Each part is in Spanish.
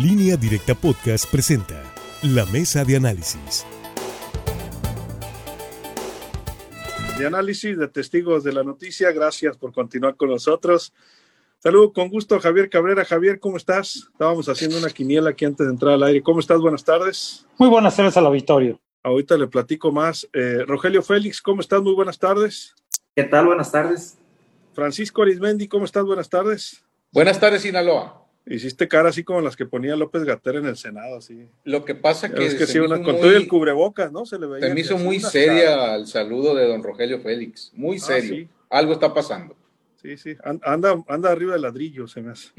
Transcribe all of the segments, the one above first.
Línea Directa Podcast presenta La Mesa de Análisis. De análisis de testigos de la noticia, gracias por continuar con nosotros. Saludo con gusto Javier Cabrera. Javier, ¿cómo estás? Estábamos haciendo una quiniela aquí antes de entrar al aire. ¿Cómo estás? Buenas tardes. Muy buenas tardes al auditorio. Ahorita le platico más. Eh, Rogelio Félix, ¿cómo estás? Muy buenas tardes. ¿Qué tal? Buenas tardes. Francisco Arismendi, ¿cómo estás? Buenas tardes. Buenas tardes, Sinaloa. Hiciste cara así como las que ponía López Gater en el Senado, así. Lo que pasa que, es que sí, una, con todo el cubrebocas, ¿no? Se le veía. Se me hizo muy seria el saludo de don Rogelio Félix. Muy ah, serio. Algo está pasando. Sí, sí. Anda, anda arriba del ladrillo, se me hace.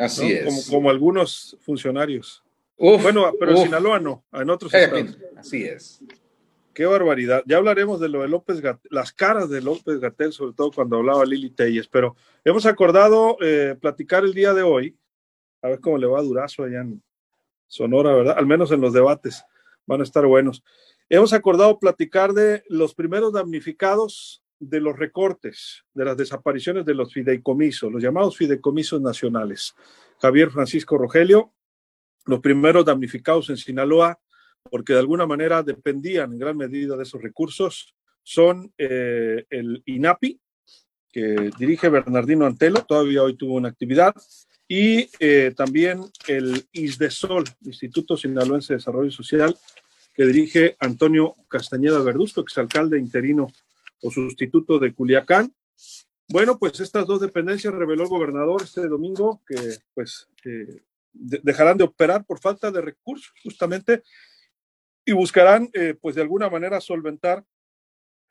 Así es. Como, como, algunos funcionarios. bueno, pero en Sinaloa no, en otros estados. Así es. Qué barbaridad. Ya hablaremos de lo de López Gatel, las caras de López Gatel, sobre todo cuando hablaba Lili Telles, pero hemos acordado eh, platicar el día de hoy a ver cómo le va a Durazo allá en Sonora, ¿verdad? Al menos en los debates van a estar buenos. Hemos acordado platicar de los primeros damnificados de los recortes, de las desapariciones de los fideicomisos, los llamados fideicomisos nacionales. Javier Francisco Rogelio, los primeros damnificados en Sinaloa, porque de alguna manera dependían en gran medida de esos recursos, son eh, el INAPI, que dirige Bernardino Antelo, todavía hoy tuvo una actividad, y eh, también el ISDESOL, Instituto Sinaloense de Desarrollo Social, que dirige Antonio Castañeda Verduzco, exalcalde interino o sustituto de Culiacán. Bueno, pues estas dos dependencias reveló el gobernador este domingo que pues eh, dejarán de operar por falta de recursos justamente y buscarán eh, pues de alguna manera solventar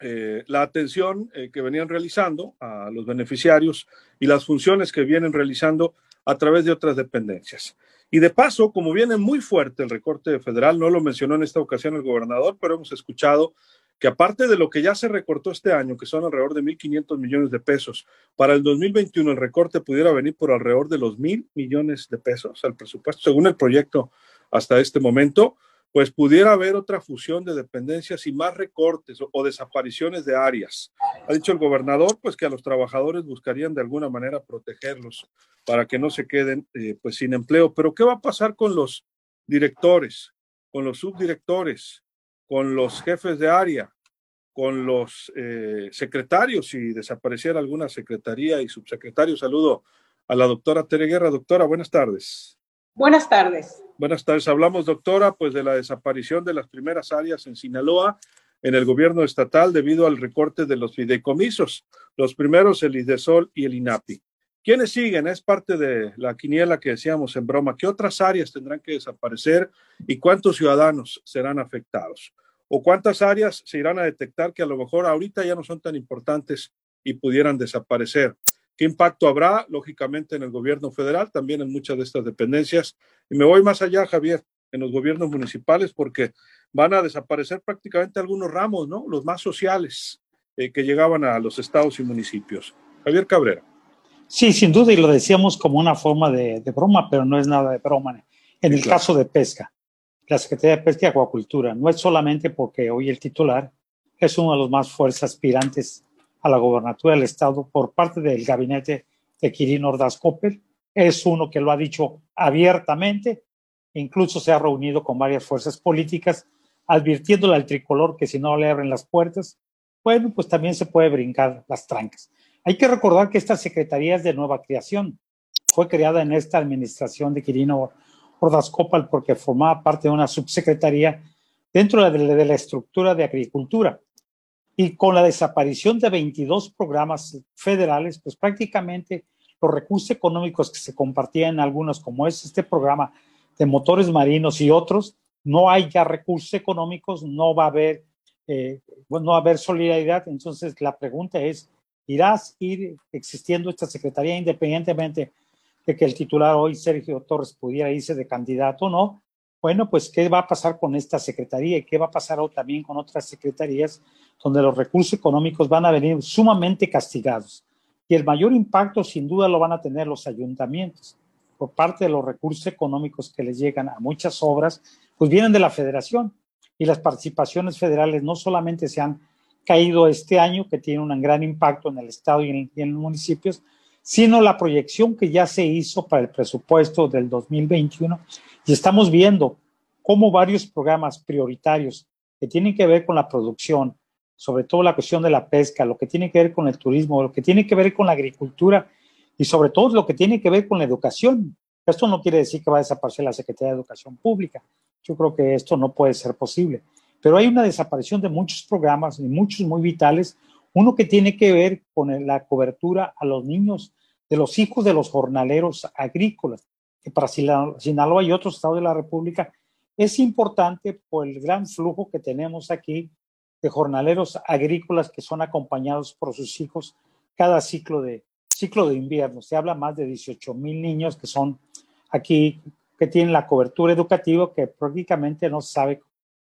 la atención que venían realizando a los beneficiarios y las funciones que vienen realizando a través de otras dependencias. Y de paso, como viene muy fuerte el recorte federal, no lo mencionó en esta ocasión el gobernador, pero hemos escuchado que aparte de lo que ya se recortó este año, que son alrededor de 1.500 millones de pesos, para el 2021 el recorte pudiera venir por alrededor de los mil millones de pesos al presupuesto, según el proyecto hasta este momento pues pudiera haber otra fusión de dependencias y más recortes o, desapariciones de áreas. Ha dicho el gobernador, pues que a los trabajadores buscarían de alguna manera protegerlos para que no se queden eh, pues sin empleo. Pero ¿qué va a pasar con los directores, con los subdirectores, con los jefes de área, con los eh, secretarios si desapareciera alguna secretaría y subsecretario? Saludo a la doctora Tere Guerra. Doctora, buenas tardes. Buenas tardes. Buenas tardes. Hablamos, doctora, pues de la desaparición de las primeras áreas en Sinaloa en el gobierno estatal debido al recorte de los fideicomisos. Los primeros, el IDESOL y el INAPI. ¿Quiénes siguen? Es parte de la quiniela que decíamos en broma. ¿Qué otras áreas tendrán que desaparecer y cuántos ciudadanos serán afectados? ¿O cuántas áreas se irán a detectar que a lo mejor ahorita ya no son tan importantes y pudieran desaparecer? ¿Qué impacto habrá? Lógicamente en el gobierno federal, también en muchas de estas dependencias. Y me voy más allá, Javier, en los gobiernos municipales, porque van a desaparecer prácticamente algunos ramos, ¿no? Los más sociales eh, que llegaban a los estados y municipios. Javier Cabrera. Sí, sin duda, y lo decíamos como una forma de, broma, pero no es nada de broma. En el caso de pesca, la Secretaría de Pesca y Acuacultura, no es solamente porque hoy el titular es uno de los más fuertes aspirantes a la gobernatura del estado por parte del gabinete de Quirino Ordaz Coppel. Es uno que lo ha dicho abiertamente, incluso se ha reunido con varias fuerzas políticas, advirtiéndole al tricolor que si no le abren las puertas, bueno, pues también se puede brincar las trancas. Hay que recordar que esta secretaría es de nueva creación. Fue creada en esta administración de Quirino Ordaz Coppel porque formaba parte de una subsecretaría dentro de la estructura de agricultura y con la desaparición de 22 programas federales, pues prácticamente los recursos económicos que se compartían en algunos, como es este programa de motores marinos y otros, no hay ya recursos económicos, no va a haber, eh, no va a haber solidaridad. Entonces la pregunta es, ¿irás ir existiendo esta secretaría independientemente de que el titular hoy, Sergio Torres, pudiera irse de candidato o no? Bueno, pues, ¿qué va a pasar con esta secretaría y qué va a pasar también con otras secretarías donde los recursos económicos van a venir sumamente castigados? Y el mayor impacto, sin duda, lo van a tener los ayuntamientos por parte de los recursos económicos que les llegan a muchas obras, pues vienen de la federación. Y las participaciones federales no solamente se han caído este año, que tiene un gran impacto en el Estado y en, y en los municipios, sino la proyección que ya se hizo para el presupuesto del 2021 y estamos viendo cómo varios programas prioritarios que tienen que ver con la producción, sobre todo la cuestión de la pesca, lo que tiene que ver con el turismo, lo que tiene que ver con la agricultura y sobre todo lo que tiene que ver con la educación. Esto no quiere decir que va a desaparecer la Secretaría de Educación Pública. Yo creo que esto no puede ser posible. Pero hay una desaparición de muchos programas y muchos muy vitales. Uno que tiene que ver con la cobertura a los niños de los hijos de los jornaleros agrícolas, que para Sinaloa y otros estados de la República es importante por el gran flujo que tenemos aquí de jornaleros agrícolas que son acompañados por sus hijos cada ciclo de, ciclo de invierno. Se habla más de 18 mil niños que son aquí, que tienen la cobertura educativa, que prácticamente no sabe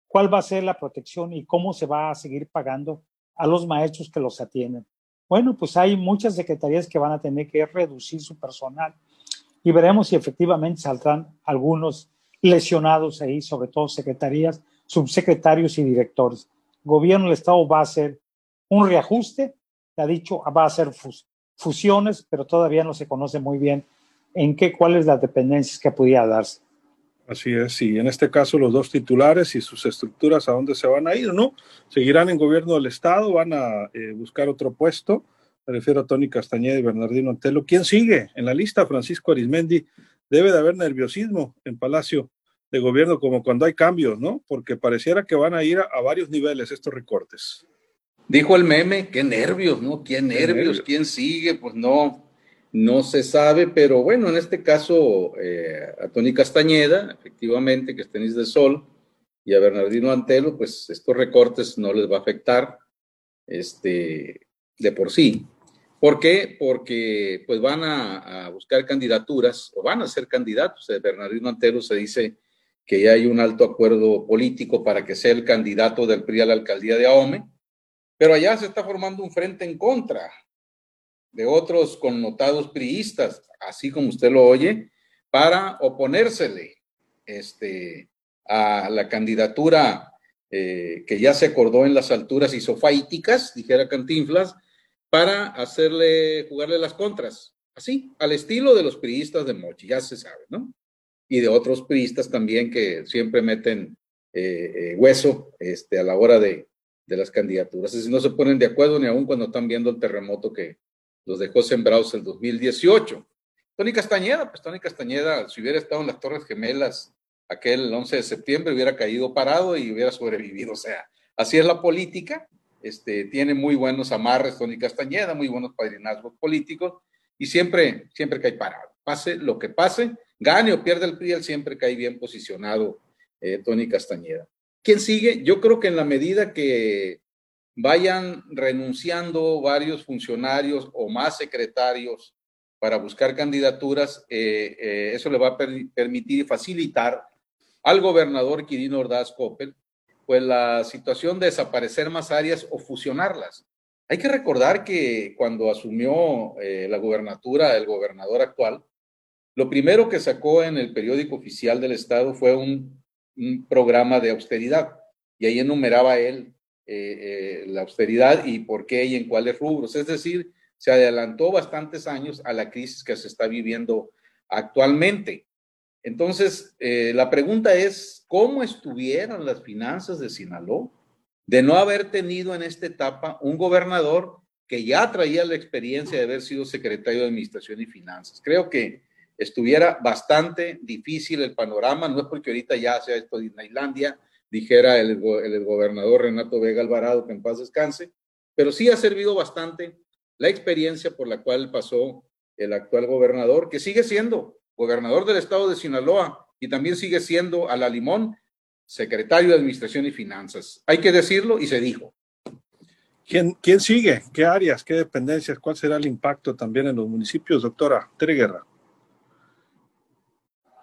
cuál va a ser la protección y cómo se va a seguir pagando a los maestros que los atienden. Bueno, pues hay muchas secretarías que van a tener que reducir su personal y veremos si efectivamente saldrán algunos lesionados ahí, sobre todo secretarías, subsecretarios y directores. El gobierno del Estado va a hacer un reajuste, ha dicho, va a hacer fusiones, pero todavía no se conoce muy bien en qué, cuáles las dependencias que pudiera darse. Así es, y en este caso los dos titulares y sus estructuras a dónde se van a ir, ¿no? Seguirán en gobierno del Estado, van a eh, buscar otro puesto. Me refiero a Tony Castañeda y Bernardino Antelo. ¿Quién sigue en la lista? Francisco Arismendi. Debe de haber nerviosismo en Palacio de Gobierno, como cuando hay cambios, ¿no? Porque pareciera que van a ir a, varios niveles estos recortes. Dijo el meme, qué nervios, ¿no? ¿Qué nervios? ¿Quién sigue? Pues no, no se sabe, pero bueno, en este caso, eh, a Tony Castañeda, efectivamente, que es tenis de sol, y a Bernardino Antelo, pues estos recortes no les va a afectar este, de por sí. ¿Por qué? Porque pues van a, buscar candidaturas o van a ser candidatos. Bernardino Antelo se dice que ya hay un alto acuerdo político para que sea el candidato del PRI a la alcaldía de Ahome, pero allá se está formando un frente en contra de otros connotados priistas, así como usted lo oye, para oponérsele este, a la candidatura eh, que ya se acordó en las alturas isofáiticas, dijera Cantinflas, para hacerle, jugarle las contras, así, al estilo de los priistas de Mochi, ya se sabe, ¿no? Y de otros priistas también que siempre meten eh, eh, hueso este, a la hora de, de las candidaturas. Es no se ponen de acuerdo ni aún cuando están viendo el terremoto que los dejó sembrados el 2018. Tony Castañeda, pues Tony Castañeda, si hubiera estado en las Torres Gemelas aquel 11 de septiembre, hubiera caído parado y hubiera sobrevivido. O sea, así es la política este, tiene muy buenos amarres Tony Castañeda, muy buenos padrinazgos políticos y siempre, siempre cae parado. Pase lo que pase, gane o pierda el PRI, siempre cae bien posicionado eh, Tony Castañeda. ¿Quién sigue? Yo creo que en la medida que vayan renunciando varios funcionarios o más secretarios para buscar candidaturas, eh, eh, eso le va a permitir y facilitar al gobernador Quirino Ordaz Coppel pues la situación de desaparecer más áreas o fusionarlas. Hay que recordar que cuando asumió eh, la gubernatura el gobernador actual, lo primero que sacó en el periódico oficial del Estado fue un, programa de austeridad y ahí enumeraba él eh, eh, la austeridad y por qué y en cuáles rubros. Es decir, se adelantó bastantes años a la crisis que se está viviendo actualmente. Entonces, eh, la pregunta es, ¿cómo estuvieron las finanzas de Sinaloa de no haber tenido en esta etapa un gobernador que ya traía la experiencia de haber sido secretario de Administración y Finanzas? Creo que estuviera bastante difícil el panorama, no es porque ahorita ya sea esto de Disneylandia, dijera el, el gobernador Renato Vega Alvarado, que en paz descanse, pero sí ha servido bastante la experiencia por la cual pasó el actual gobernador, que sigue siendo gobernador del estado de Sinaloa y también sigue siendo a la limón secretario de Administración y Finanzas. Hay que decirlo y se dijo. ¿Quién, ¿Quién sigue? ¿Qué áreas? ¿Qué dependencias? ¿Cuál será el impacto también en los municipios, doctora Tere Guerra?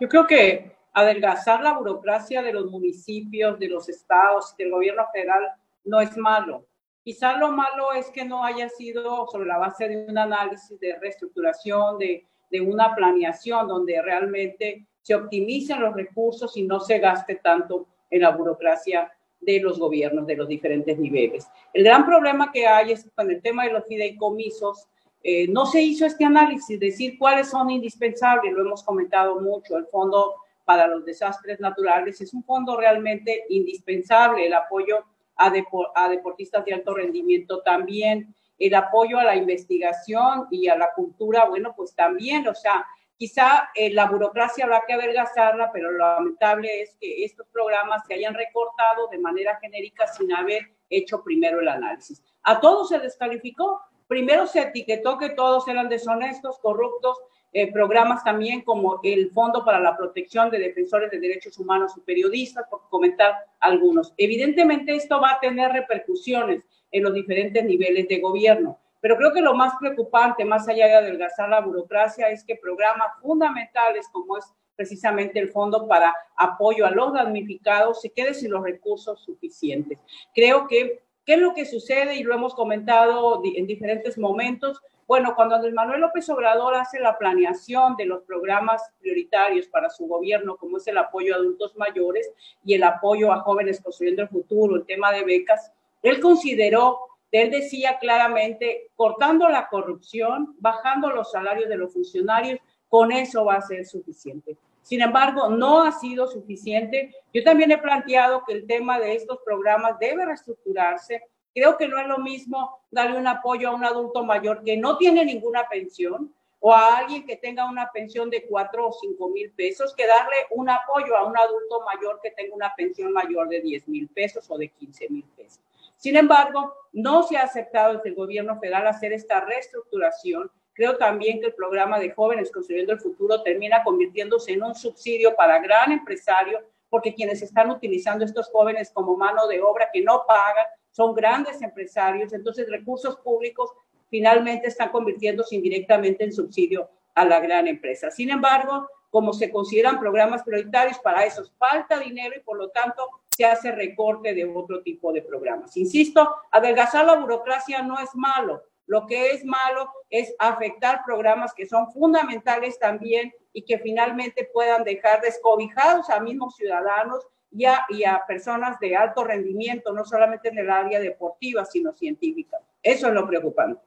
Yo creo que adelgazar la burocracia de los municipios, de los estados, del gobierno federal no es malo. Quizá lo malo es que no haya sido sobre la base de un análisis de reestructuración, de de una planeación donde realmente se optimicen los recursos y no se gaste tanto en la burocracia de los gobiernos de los diferentes niveles. El gran problema que hay es con el tema de los fideicomisos, eh, no se hizo este análisis, decir cuáles son indispensables, lo hemos comentado mucho, el Fondo para los Desastres Naturales es un fondo realmente indispensable, el apoyo a, a deportistas de alto rendimiento también, el apoyo a la investigación y a la cultura, bueno, pues también, o sea, Quizá eh, la burocracia habrá que adelgazarla, pero lo lamentable es que estos programas se hayan recortado de manera genérica sin haber hecho primero el análisis. A todos se descalificó. Primero se etiquetó que todos eran deshonestos, corruptos, eh, programas también como el Fondo para la Protección de Defensores de Derechos Humanos y Periodistas, por comentar algunos. Evidentemente esto va a tener repercusiones en los diferentes niveles de gobierno. Pero creo que lo más preocupante, más allá de adelgazar la burocracia, es que programas fundamentales como es precisamente el Fondo para Apoyo a los Damnificados se quede sin los recursos suficientes. Creo que, ¿qué es lo que sucede? Y lo hemos comentado en diferentes momentos. Bueno, cuando Andrés Manuel López Obrador hace la planeación de los programas prioritarios para su gobierno, como es el apoyo a adultos mayores y el apoyo a jóvenes construyendo el futuro, el tema de becas, él consideró él decía claramente, cortando la corrupción, bajando los salarios de los funcionarios, con eso va a ser suficiente. Sin embargo, no ha sido suficiente. Yo también he planteado que el tema de estos programas debe reestructurarse. Creo que no es lo mismo darle un apoyo a un adulto mayor que no tiene ninguna pensión o a alguien que tenga una pensión de cuatro o cinco mil pesos que darle un apoyo a un adulto mayor que tenga una pensión mayor de 10 mil pesos o de 15 mil pesos. Sin embargo, no se ha aceptado desde el gobierno federal hacer esta reestructuración. Creo también que el programa de jóvenes construyendo el futuro termina convirtiéndose en un subsidio para gran empresario, porque quienes están utilizando estos jóvenes como mano de obra que no pagan son grandes empresarios. Entonces, recursos públicos finalmente están convirtiéndose indirectamente en subsidio a la gran empresa. Sin embargo, como se consideran programas prioritarios, para eso falta dinero y por lo tanto se hace recorte de otro tipo de programas. Insisto, adelgazar la burocracia no es malo. Lo que es malo es afectar programas que son fundamentales también y que finalmente puedan dejar descobijados a mismos ciudadanos y a, y a personas de alto rendimiento, no solamente en el área deportiva, sino científica. Eso es lo preocupante.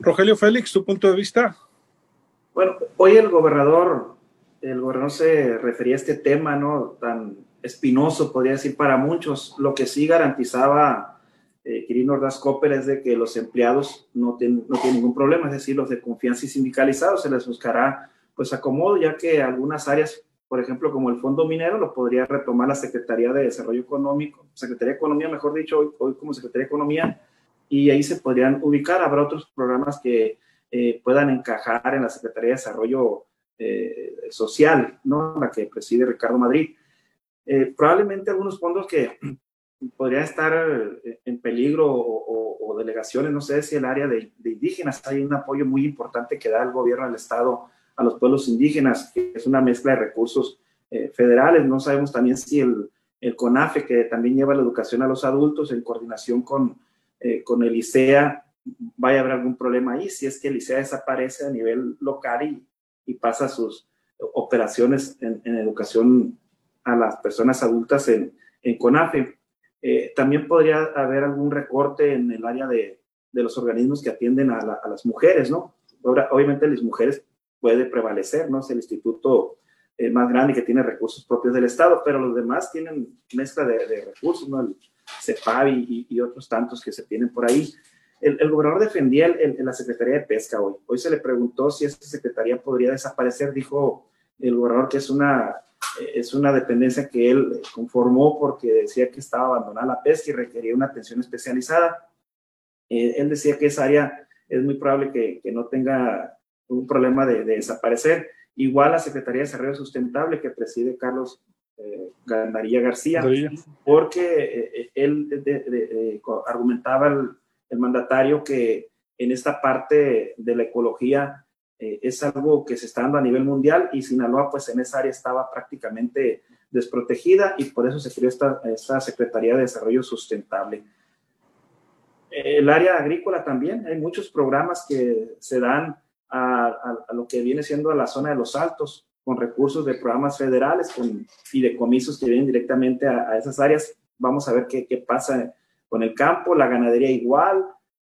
Rogelio Félix, tu punto de vista. Bueno, hoy el gobernador el gobernador se refería a este tema, ¿no? Tan espinoso, podría decir, para muchos. Lo que sí garantizaba eh, Quirino Ordaz Copper es de que los empleados no, tienen ningún problema, es decir, los de confianza y sindicalizados se les buscará pues acomodo, ya que algunas áreas, por ejemplo, como el Fondo Minero, lo podría retomar la Secretaría de Desarrollo Económico, Secretaría de Economía, mejor dicho, hoy, hoy como Secretaría de Economía, y ahí se podrían ubicar. Habrá otros programas que eh, puedan encajar en la Secretaría de Desarrollo eh, social, ¿no? La que preside Ricardo Madrid. Eh, probablemente algunos fondos que podrían estar en peligro o, delegaciones, no sé si el área de, indígenas, hay un apoyo muy importante que da el gobierno del Estado a los pueblos indígenas, que es una mezcla de recursos federales. No sabemos también si el, el, CONAFE, que también lleva la educación a los adultos en coordinación con, con el ICEA, vaya a haber algún problema ahí, si es que el ICEA desaparece a nivel local y, y pasa sus operaciones en, educación a las personas adultas en, en CONAFE. Eh, también podría haber algún recorte en el área de, de los organismos que atienden a, a, las mujeres, ¿no? Obviamente las mujeres puede prevalecer, ¿no? Es el instituto eh, más grande que tiene recursos propios del Estado, pero los demás tienen mezcla de, de recursos, ¿no? El CEPAV y, y, otros tantos que se tienen por ahí. El, gobernador defendía el, la Secretaría de Pesca hoy. Hoy se le preguntó si esta secretaría podría desaparecer. Dijo el gobernador que es una, es una dependencia que él conformó porque decía que estaba abandonada la pesca y requería una atención especializada. Eh, él decía que esa área es muy probable que, que no tenga un problema de, desaparecer. Igual la Secretaría de Desarrollo Sustentable que preside Carlos eh, García, porque eh, él argumentaba el, el mandatario que en esta parte de la ecología eh, es algo que se está dando a nivel mundial y Sinaloa pues en esa área estaba prácticamente desprotegida y por eso se creó esta, esta Secretaría de Desarrollo Sustentable. El área agrícola también, hay muchos programas que se dan a, lo que viene siendo a la zona de los altos con recursos de programas federales con fideicomisos que vienen directamente a, a esas áreas. Vamos a ver qué, qué pasa con el campo, la ganadería igual,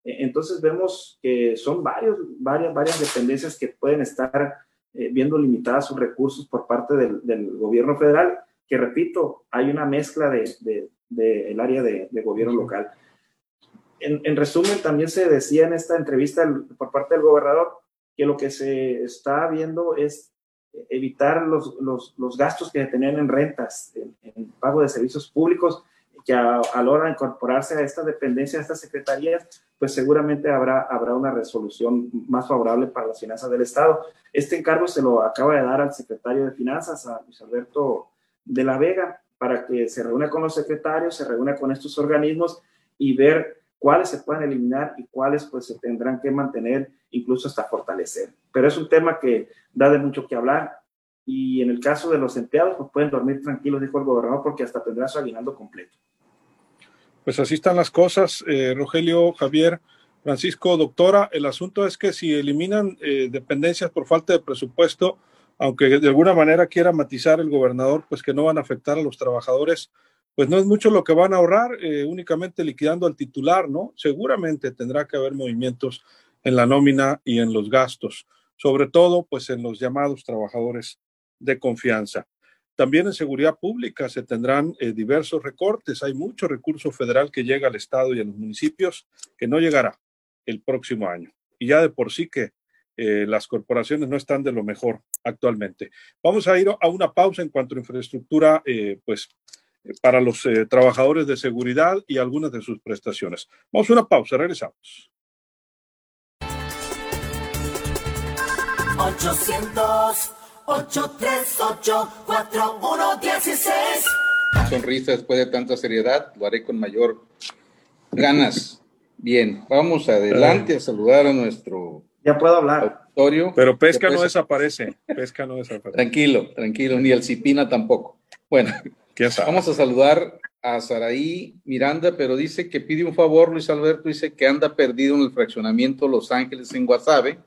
E, entonces vemos que son varios, varias, varias dependencias que pueden estar eh, viendo limitadas sus recursos por parte del, del, gobierno federal, que repito, hay una mezcla del de, de, el área de, gobierno local. En, en, resumen, también se decía en esta entrevista por parte del gobernador que lo que se está viendo es evitar los, los, los gastos que tenían en rentas, en, en, pago de servicios públicos, que a, a, la hora de incorporarse a esta dependencia, a estas secretarías, pues seguramente habrá, habrá una resolución más favorable para las finanzas del Estado. Este encargo se lo acaba de dar al secretario de Finanzas, a Luis Alberto de la Vega, para que se reúna con los secretarios, se reúna con estos organismos y ver cuáles se pueden eliminar y cuáles pues se tendrán que mantener, incluso hasta fortalecer. Pero es un tema que da de mucho que hablar y en el caso de los empleados pues pueden dormir tranquilos, dijo el gobernador, porque hasta tendrá su aguinaldo completo. Pues así están las cosas, eh, Rogelio, Javier, Francisco, doctora. El asunto es que si eliminan eh, dependencias por falta de presupuesto, aunque de alguna manera quiera matizar el gobernador, pues que no van a afectar a los trabajadores, pues no es mucho lo que van a ahorrar, eh, únicamente liquidando al titular, ¿no? Seguramente tendrá que haber movimientos en la nómina y en los gastos, sobre todo pues en los llamados trabajadores de confianza. También en seguridad pública se tendrán eh, diversos recortes. Hay mucho recurso federal que llega al Estado y a los municipios que no llegará el próximo año. Y ya de por sí que eh, las corporaciones no están de lo mejor actualmente. Vamos a ir a una pausa en cuanto a infraestructura, pues para los eh, trabajadores de seguridad y algunas de sus prestaciones. Vamos a una pausa, regresamos. 800 838 4116 Sonrisa después de tanta seriedad, lo haré con mayor ganas. Bien, vamos adelante a saludar a nuestro ya puedo hablar. Auditorio. Pero pesca no desaparece. Pesca no desaparece. Tranquilo, tranquilo, ni el Cipina tampoco. Bueno, vamos a saludar a Saraí Miranda, pero dice que pide un favor, Luis Alberto, dice que anda perdido en el fraccionamiento Los Ángeles en Guasave.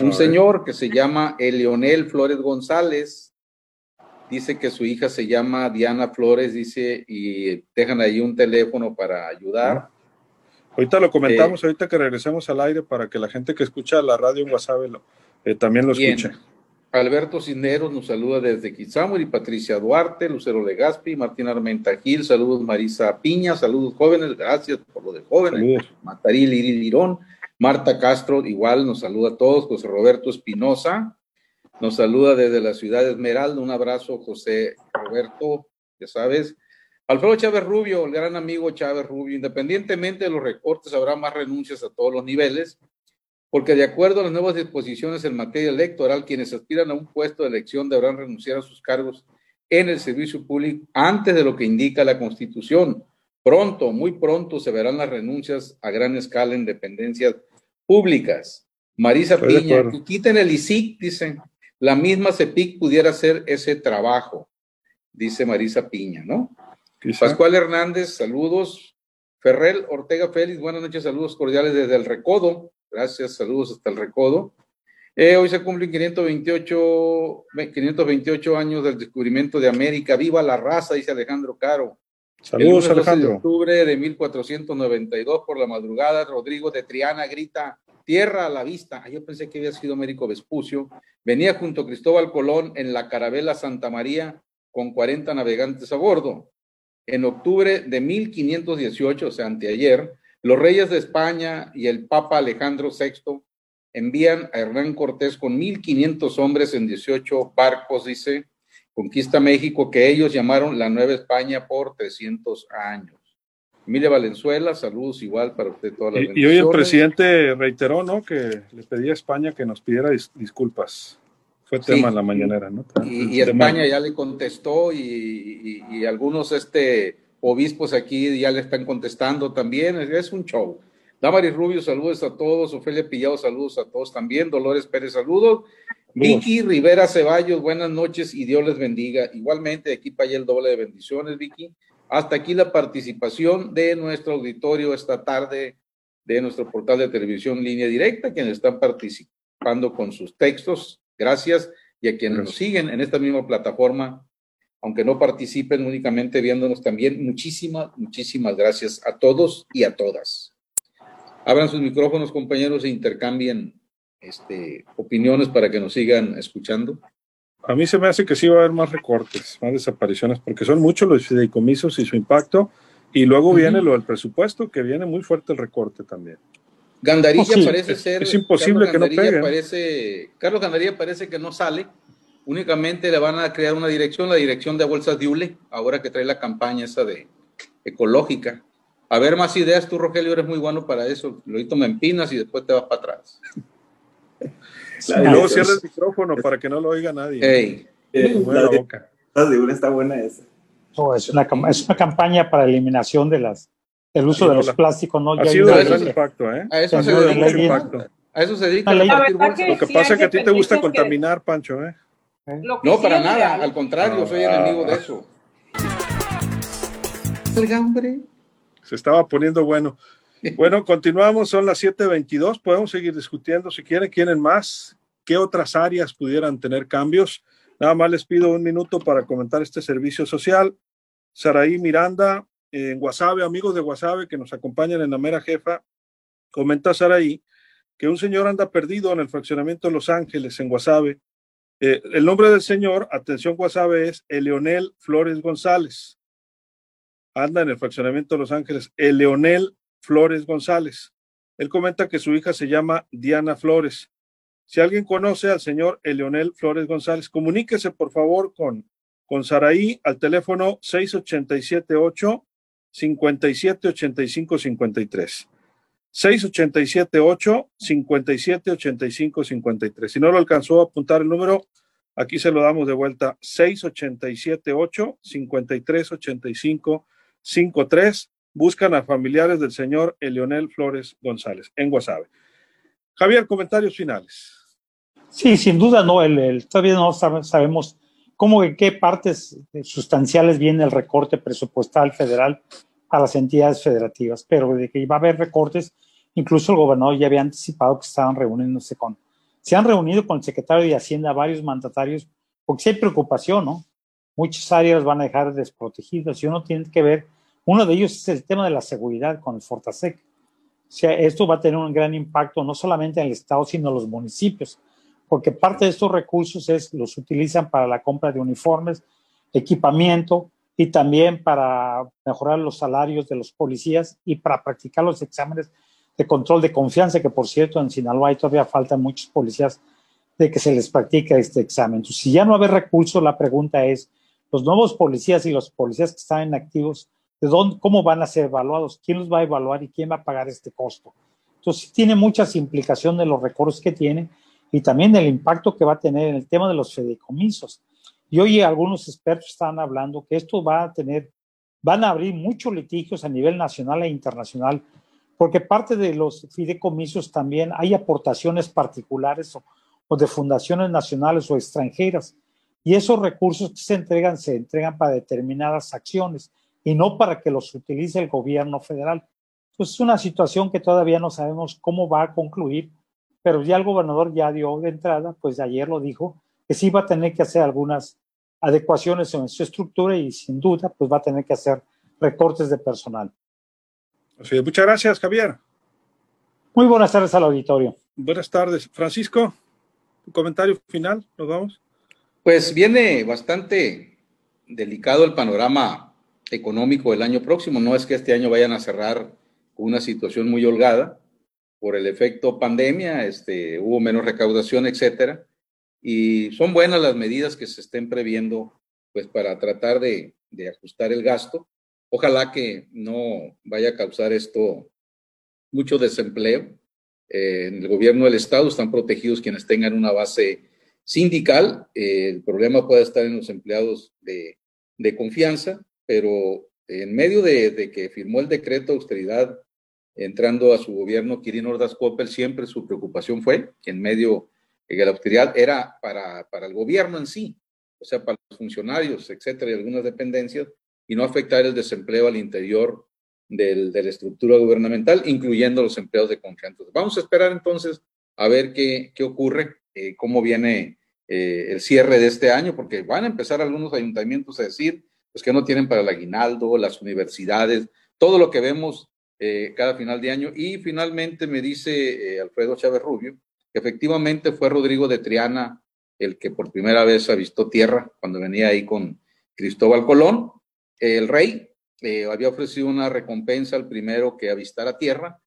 Un señor que se llama Eleonel Flores González, dice que su hija se llama Diana Flores, dice, y dejan ahí un teléfono para ayudar. Ahorita lo comentamos, eh, ahorita que regresemos al aire para que la gente que escucha la radio en WhatsApp lo, eh, también lo escuche. Alberto Cisneros nos saluda desde y Patricia Duarte, Lucero Legaspi, Martín Armenta Gil, saludos Marisa Piña, saludos jóvenes, gracias por lo de jóvenes, Mataril Lirón, Marta Castro igual nos saluda a todos, José Roberto Espinosa, nos saluda desde la ciudad de Esmeralda, un abrazo José Roberto, ya sabes, Alfredo Chávez Rubio, el gran amigo Chávez Rubio, independientemente de los recortes, habrá más renuncias a todos los niveles, porque de acuerdo a las nuevas disposiciones en materia electoral, quienes aspiran a un puesto de elección deberán renunciar a sus cargos en el servicio público antes de lo que indica la Constitución. Pronto, muy pronto, se verán las renuncias a gran escala en dependencias públicas. Marisa Piña, quiten el ISIC, dicen. La misma CEPIC pudiera hacer ese trabajo, dice Marisa Piña, ¿no? Pascual Hernández, saludos. Ferrell Ortega Félix, buenas noches, saludos cordiales desde el Recodo. Gracias, saludos hasta el Recodo. Eh, hoy se cumplen 528, 528 años del descubrimiento de América. ¡Viva la raza! Dice Alejandro Caro. Saludos, el Alejandro. de octubre de 1492, por la madrugada, Rodrigo de Triana grita: Tierra a la vista. Ah, yo pensé que había sido Américo Vespucio. Venía junto a Cristóbal Colón en la carabela Santa María con 40 navegantes a bordo. En octubre de 1518, o sea, anteayer, los reyes de España y el Papa Alejandro VI envían a Hernán Cortés con 1.500 hombres en 18 barcos, dice, conquista México, que ellos llamaron la Nueva España por 300 años. Emilia Valenzuela, saludos igual para usted todas las y, y hoy el presidente reiteró, ¿no? Que le pedía a España que nos pidiera disculpas. Fue tema en la mañanera, ¿no? Y, España ya le contestó y, y, algunos este, obispos aquí ya le están contestando también. Es un show. Damaris Rubio, saludos a todos. Ofelia Pillado, saludos a todos también. Dolores Pérez, saludos. Vicky Rivera Ceballos, buenas noches y Dios les bendiga. Igualmente, aquí para allá el doble de bendiciones, Vicky. Hasta aquí la participación de nuestro auditorio esta tarde de nuestro portal de televisión línea directa, quienes están participando con sus textos Gracias. Y a quienes nos siguen en esta misma plataforma, aunque no participen únicamente viéndonos también, muchísimas, muchísimas gracias a todos y a todas. abran sus micrófonos, compañeros, e intercambien este, opiniones para que nos sigan escuchando. A mí se me hace que sí va a haber más recortes, más desapariciones, porque son muchos los fideicomisos y su impacto. Y luego viene lo del presupuesto, que viene muy fuerte el recorte también. Gandarilla Oh, sí, parece es- ser. es imposible Carlos que no Gandarilla pegue. Parece, Carlos Gandarilla parece que no sale. Únicamente le van a crear una dirección, la dirección de bolsas de Ule, ahora que trae la campaña esa de ecológica. A ver más ideas, tú, Rogelio, eres muy bueno para eso. Luego me empinas y después te vas para atrás. Y luego cierra el micrófono para que no lo oiga nadie. Ey, Eh, la la de boca. las de Ule está buena esa. No, es, una, es una campaña para eliminación de las, del uso Sí, de los la- plásticos. ¿no? Ha Ya sido de gran impacto, ¿eh? a eso Ha se sido de mucho impacto. A eso se dedica. La La verdad que- Lo que Sí, pasa es que a ti te gusta dependencias que- contaminar, Pancho, ¿eh? Lo que No, para nada. real- Al contrario, soy enemigo de eso. Hombre. Se estaba poniendo bueno. Bueno, continuamos, son las 7.22, podemos seguir discutiendo si quieren, quieren más, qué otras áreas pudieran tener cambios. Nada más les pido un minuto para comentar este servicio social. Saraí Miranda, en Guasave, amigos de Guasave que nos acompañan en la mera jefa, comenta Saraí que un señor anda perdido en el fraccionamiento de Los Ángeles, en Guasave. Eh, el nombre del señor, atención Guasave, es Eleonel Flores González. Anda en el fraccionamiento de Los Ángeles, Eleonel Flores González. Él comenta que su hija se llama Diana Flores. Si alguien conoce al señor Eleonel Flores González, comuníquese por favor con, con Saraí al teléfono 6878 5785 53. 6878 5785 53. Si no lo alcanzó a apuntar el número, aquí se lo damos de vuelta. 6878 5385 53 buscan a familiares del señor Eleonel Flores González en Guasave. Javier, comentarios finales. Sí, sin duda no. El, todavía no sabe- sabemos cómo en qué partes sustanciales viene el recorte presupuestal federal a las entidades federativas, pero de que va a haber recortes, incluso el gobernador ya había anticipado que estaban reuniéndose con, se han reunido con el secretario de Hacienda, varios mandatarios, porque sí hay preocupación, ¿no? Muchas áreas van a dejar desprotegidas y uno tiene que ver, uno de ellos es el tema de la seguridad con el Fortasec. O sea, esto va a tener un gran impacto no solamente en el Estado, sino en los municipios porque parte de estos recursos es, los utilizan para la compra de uniformes, equipamiento y también para mejorar los salarios de los policías y para practicar los exámenes de control de confianza, que por cierto en Sinaloa todavía faltan muchos policías de que se les practique este examen. Entonces, si ya no hay recursos, la pregunta es, los nuevos policías y los policías que están en activos, ¿de dónde, ¿cómo van a ser evaluados? ¿Quién los va a evaluar y quién va a pagar este costo? Entonces, tiene muchas implicaciones de los recursos que tiene y también el impacto que va a tener en el tema de los fideicomisos. Y hoy algunos expertos están hablando que esto va a tener, van a abrir muchos litigios a nivel nacional e internacional, porque parte de los fideicomisos también hay aportaciones particulares o, de fundaciones nacionales o extranjeras. Y esos recursos que se entregan, se entregan para determinadas acciones y no para que los utilice el gobierno federal. Entonces es una situación que todavía no sabemos cómo va a concluir, pero ya el gobernador ya dio de entrada, pues ayer lo dijo, que sí va a tener que hacer algunas adecuaciones en su estructura y sin duda pues va a tener que hacer recortes de personal. Así es. Muchas gracias, Javier. Muy buenas tardes al auditorio. Buenas tardes. Francisco, tu comentario final, nos vamos. Pues viene bastante delicado el panorama económico del año próximo. No es que este año vayan a cerrar con una situación muy holgada por el efecto pandemia, este, hubo menos recaudación, etcétera. Y son buenas las medidas que se estén previendo pues para tratar de, ajustar el gasto. Ojalá que no vaya a causar esto mucho desempleo. Eh, en el gobierno del Estado están protegidos quienes tengan una base sindical. Eh, el problema puede estar en los empleados de, confianza, pero en medio de, que firmó el decreto de austeridad entrando a su gobierno, Quirino Ordaz Coppel, siempre su preocupación fue que en medio de la austeridad era para, para el gobierno en sí, o sea, para los funcionarios, etcétera, y algunas dependencias, y no afectar el desempleo al interior del, de la estructura gubernamental, incluyendo los empleados de confianza. Vamos a esperar entonces a ver qué, qué ocurre, eh, cómo viene eh, el cierre de este año, porque van a empezar algunos ayuntamientos a decir pues, que no tienen para el aguinaldo, las universidades, todo lo que vemos eh, cada final de año. Y finalmente me dice eh, Alfredo Chávez Rubio que efectivamente fue Rodrigo de Triana el que por primera vez avistó tierra cuando venía ahí con Cristóbal Colón. El rey había ofrecido una recompensa al primero que avistara tierra,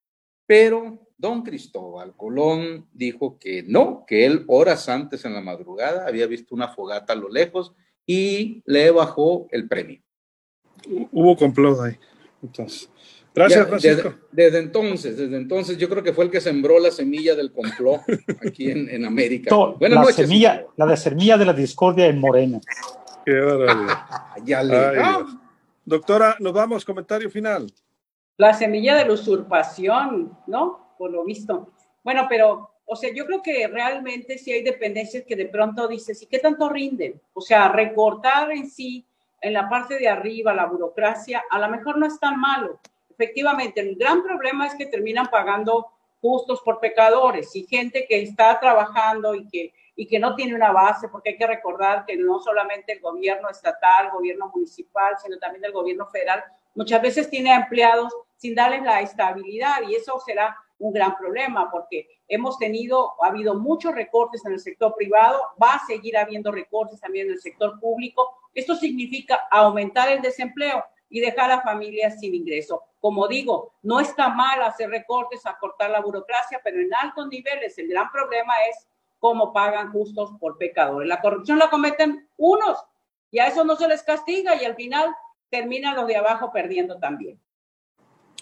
pero don Cristóbal Colón dijo que no, que él horas antes en la madrugada había visto una fogata a lo lejos y le bajó el premio. Hubo complot ahí. Entonces, gracias, Francisco. Desde, entonces, desde entonces, yo creo que fue el que sembró la semilla del complot aquí en, América. la Semilla, la de semilla de la discordia en Morena. Qué ya le. Doctora, nos vamos, comentario final. La semilla de la usurpación, ¿no? Por lo visto. Bueno, pero, o sea, yo creo que realmente si hay dependencias que de pronto dices, ¿y qué tanto rinden? O sea, recortar en sí, en la parte de arriba, la burocracia, a lo mejor no es tan malo. Efectivamente, el gran problema es que terminan pagando justos por pecadores y gente que está trabajando y que y que no tiene una base, porque hay que recordar que no solamente el gobierno estatal, el gobierno municipal, sino también el gobierno federal, muchas veces tiene empleados sin darles la estabilidad y eso será un gran problema porque hemos tenido, ha habido muchos recortes en el sector privado, va a seguir habiendo recortes también en el sector público. Esto significa aumentar el desempleo y dejar a familias sin ingreso. Como digo, no está mal hacer recortes, acortar la burocracia, pero en altos niveles el gran problema es cómo pagan justos por pecadores. La corrupción la cometen unos y a eso no se les castiga y al final terminan los de abajo perdiendo también.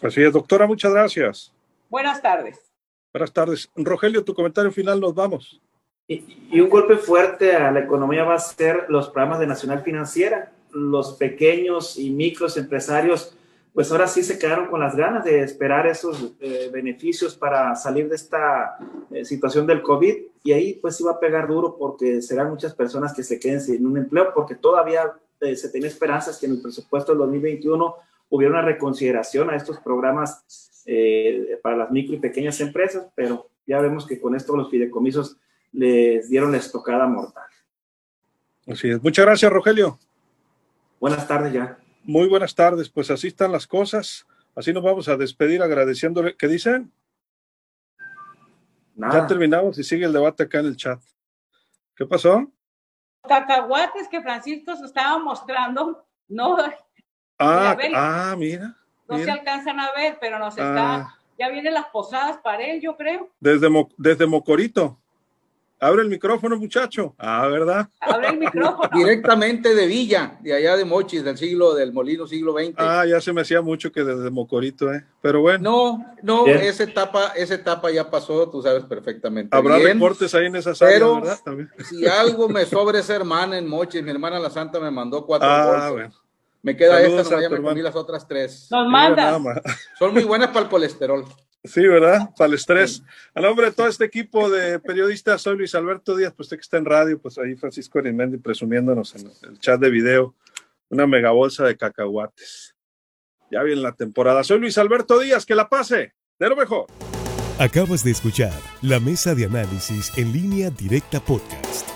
Así es, doctora, muchas gracias. Buenas tardes. Buenas tardes. Rogelio, tu comentario final, nos vamos. Y, y, un golpe fuerte a la economía va a ser los programas de Nacional Financiera. Los pequeños y micros empresarios pues ahora sí se quedaron con las ganas de esperar esos eh, beneficios para salir de esta eh, situación del COVID y ahí pues iba a pegar duro porque serán muchas personas que se queden sin un empleo porque todavía eh, se tenía esperanzas que en el presupuesto del 2021 hubiera una reconsideración a estos programas para las micro y pequeñas empresas, pero ya vemos que con esto los fideicomisos les dieron la estocada mortal. Así es. Muchas gracias, Rogelio. Buenas tardes ya. Muy buenas tardes, pues así están las cosas. Así nos vamos a despedir agradeciéndole. ¿Qué dicen? Ya terminamos y sigue el debate acá en el chat. ¿Qué pasó? Cacahuates que Francisco se estaba mostrando, no. Ah, ah mira. No se alcanzan a ver, pero nos está. Ah. Ya vienen las posadas para él, yo creo. Desde, desde Mocorito. Abre el micrófono, muchacho. Ah, ¿verdad? Abre el micrófono. Directamente de Villa, de allá de Mochis, del siglo, del Molino siglo XX. Ah, ya se me hacía mucho que desde Mocorito, ¿eh? Pero bueno. No, no, esa etapa, esa etapa ya pasó, tú sabes perfectamente. Habrá reportes ahí en esa sala, pero ¿verdad? si algo me sobre esa hermana en Mochis, mi hermana la Santa me mandó cuatro ah, Bueno. Me queda esta, no me comí las otras tres. Nos manda. Son muy buenas para el colesterol. Sí, ¿verdad? Para el estrés. A nombre de todo este equipo de periodistas, soy Luis Alberto Díaz, pues usted que está en radio, pues ahí Francisco Arimendi presumiéndonos en el chat de video una mega bolsa de cacahuates. Ya viene la temporada. Soy Luis Alberto Díaz, que la pase. De lo mejor. Acabas de escuchar la mesa de análisis en línea directa podcast.